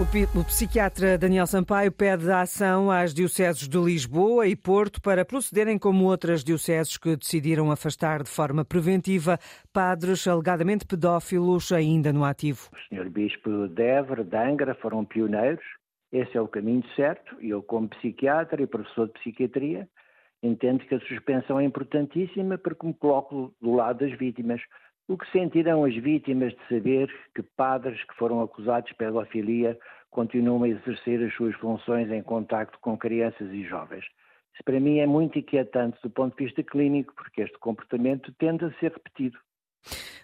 O, psiquiatra Daniel Sampaio pede a ação às dioceses de Lisboa e Porto para procederem como outras dioceses que decidiram afastar de forma preventiva padres alegadamente pedófilos ainda no ativo. O senhor Bispo de Évora, de Angra, foram pioneiros. Esse é o caminho certo. Eu, como psiquiatra e professor de psiquiatria, entendo que a suspensão é importantíssima porque me coloco do lado das vítimas. O que sentirão as vítimas de saber que padres que foram acusados de pedofilia continuam a exercer as suas funções em contacto com crianças e jovens? Isso para mim é muito inquietante do ponto de vista clínico, porque este comportamento tende a ser repetido.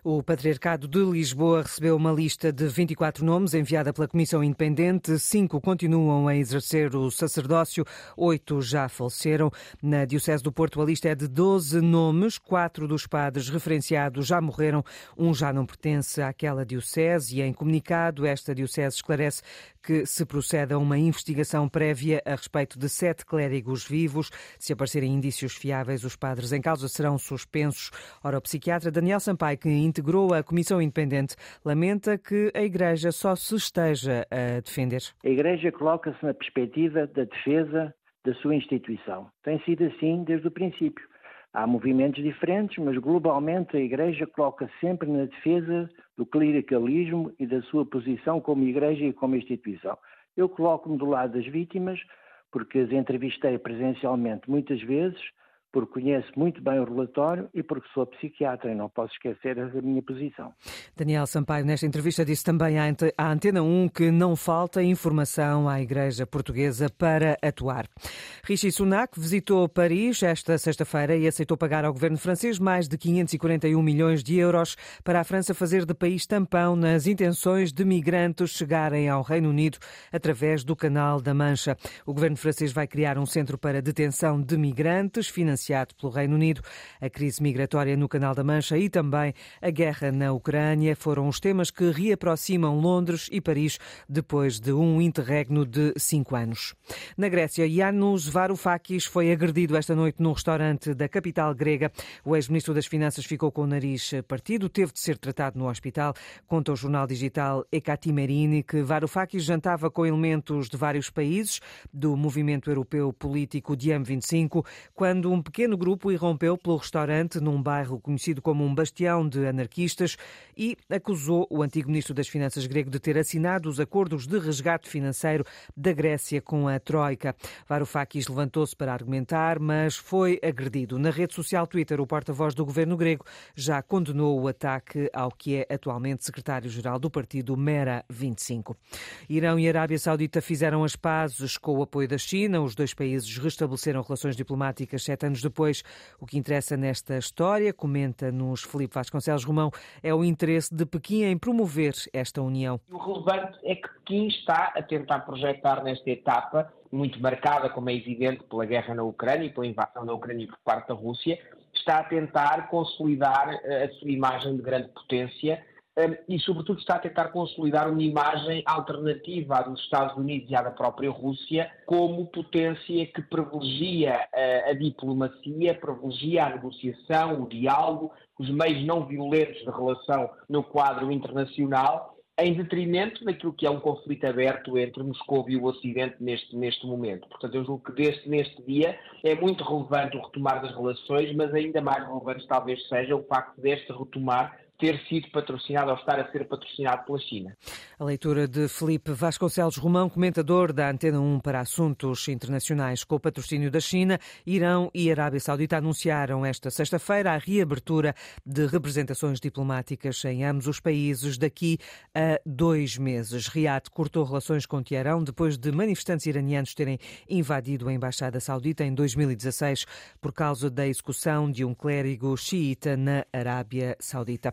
O Patriarcado de Lisboa recebeu uma lista de 24 nomes enviada pela Comissão Independente. Cinco continuam a exercer o sacerdócio, oito já faleceram. Na Diocese do Porto, a lista é de 12 nomes. Quatro dos padres referenciados já morreram, um já não pertence àquela Diocese. E em comunicado, esta Diocese esclarece que se procede a uma investigação prévia a respeito de sete clérigos vivos. Se aparecerem indícios fiáveis, os padres em causa serão suspensos. Ora, o psiquiatra Daniel Sampaio, que integrou a Comissão Independente, lamenta que a Igreja só se esteja a defender. A Igreja coloca-se na perspectiva da defesa da sua instituição. Tem sido assim desde o princípio. Há movimentos diferentes, mas globalmente a Igreja coloca sempre na defesa do clericalismo e da sua posição como Igreja e como instituição. Eu coloco-me do lado das vítimas, porque as entrevistei presencialmente muitas vezes porque conheço muito bem o relatório e porque sou psiquiatra e não posso esquecer a minha posição. Daniel Sampaio, nesta entrevista, disse também à Antena 1 que não falta informação à Igreja Portuguesa para atuar. Rishi Sunak visitou Paris esta sexta-feira e aceitou pagar ao governo francês mais de 541 milhões de euros para a França fazer de país tampão nas intenções de migrantes chegarem ao Reino Unido através do Canal da Mancha. O governo francês vai criar um centro para detenção de migrantes financiado pelo Reino Unido. A crise migratória no Canal da Mancha e também a guerra na Ucrânia foram os temas que reaproximam Londres e Paris depois de um interregno de cinco anos. Na Grécia, Yanis Varoufakis foi agredido esta noite num restaurante da capital grega. O ex-ministro das Finanças ficou com o nariz partido, teve de ser tratado no hospital. Conta o jornal digital Ekatimerini que Varoufakis jantava com elementos de vários países do movimento europeu político de M25 quando um pequeno grupo irrompeu pelo restaurante num bairro conhecido como um bastião de anarquistas e acusou o antigo ministro das Finanças grego de ter assinado os acordos de resgate financeiro da Grécia com a Troika. Varoufakis levantou-se para argumentar, mas foi agredido. Na rede social Twitter, o porta-voz do governo grego já condenou o ataque ao que é atualmente secretário-geral do partido Mera 25. Irão e Arábia Saudita fizeram as pazes com o apoio da China. Os dois países restabeleceram relações diplomáticas sete anos depois. O que interessa nesta história, comenta-nos Felipe Vasconcelos Romão, é o interesse de Pequim em promover esta união. O relevante é que Pequim está a tentar projetar nesta etapa, muito marcada, como é evidente, pela guerra na Ucrânia e pela invasão da Ucrânia por parte da Rússia, está a tentar consolidar eh, a sua imagem de grande potência e, sobretudo, está a tentar consolidar uma imagem alternativa à dos Estados Unidos e à da própria Rússia como potência que privilegia a diplomacia, privilegia a negociação, o diálogo, os meios não violentos de relação no quadro internacional, em detrimento daquilo que é um conflito aberto entre Moscou e o Ocidente neste, neste momento. Portanto, eu julgo que deste, neste dia é muito relevante o retomar das relações, mas ainda mais relevante talvez seja o facto deste retomar ter sido patrocinado ou estar a ser patrocinado pela China. A leitura de Felipe Vasconcelos Romão, comentador da Antena 1 para assuntos internacionais com o patrocínio da China, Irão e Arábia Saudita anunciaram esta sexta-feira a reabertura de representações diplomáticas em ambos os países daqui a dois meses. Riad cortou relações com Teherão depois de manifestantes iranianos terem invadido a Embaixada Saudita em 2016 por causa da execução de um clérigo xiita na Arábia Saudita.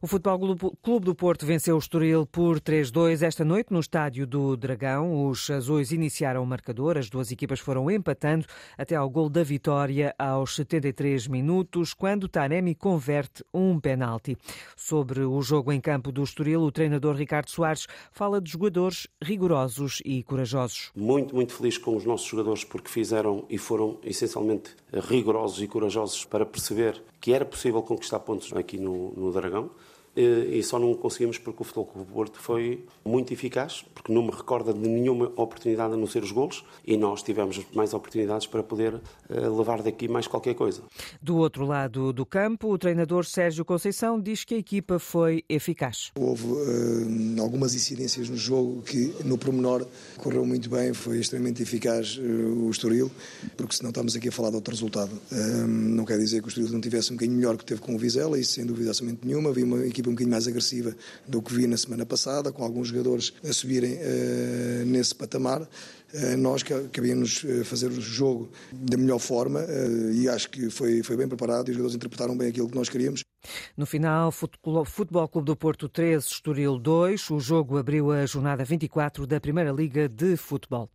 O Futebol Clube do Porto venceu o Estoril por 3-2 esta noite no estádio do Dragão. Os azuis iniciaram o marcador, as duas equipas foram empatando até ao gol da vitória aos 73 minutos, quando Taremi converte um penalti. Sobre o jogo em campo do Estoril, o treinador Ricardo Soares fala de jogadores rigorosos e corajosos. Muito, muito feliz com os nossos jogadores porque fizeram e foram essencialmente rigorosos e corajosos para perceber que era possível conquistar pontos aqui no, no Dragão e só não conseguimos porque o Futebol Clube Porto foi muito eficaz, porque não me recorda de nenhuma oportunidade a não ser os golos e nós tivemos mais oportunidades para poder levar daqui mais qualquer coisa. Do outro lado do campo, o treinador Sérgio Conceição diz que a equipa foi eficaz. Houve uh, algumas incidências no jogo que, no pormenor, correu muito bem, foi extremamente eficaz uh, o Estoril, porque senão estamos aqui a falar de outro resultado. Uh, não quer dizer que o Estoril não tivesse um bocadinho melhor que teve com o Vizela, isso sem dúvida absolutamente nenhuma. Vi uma equipa um bocadinho mais agressiva do que vi na semana passada, com alguns jogadores a subirem nesse patamar. Nós cabíamos fazer o jogo da melhor forma e acho que foi, foi bem preparado e os jogadores interpretaram bem aquilo que nós queríamos. No final, Futebol Clube do Porto 3, Estoril 2. O jogo abriu a jornada 24 da Primeira Liga de Futebol.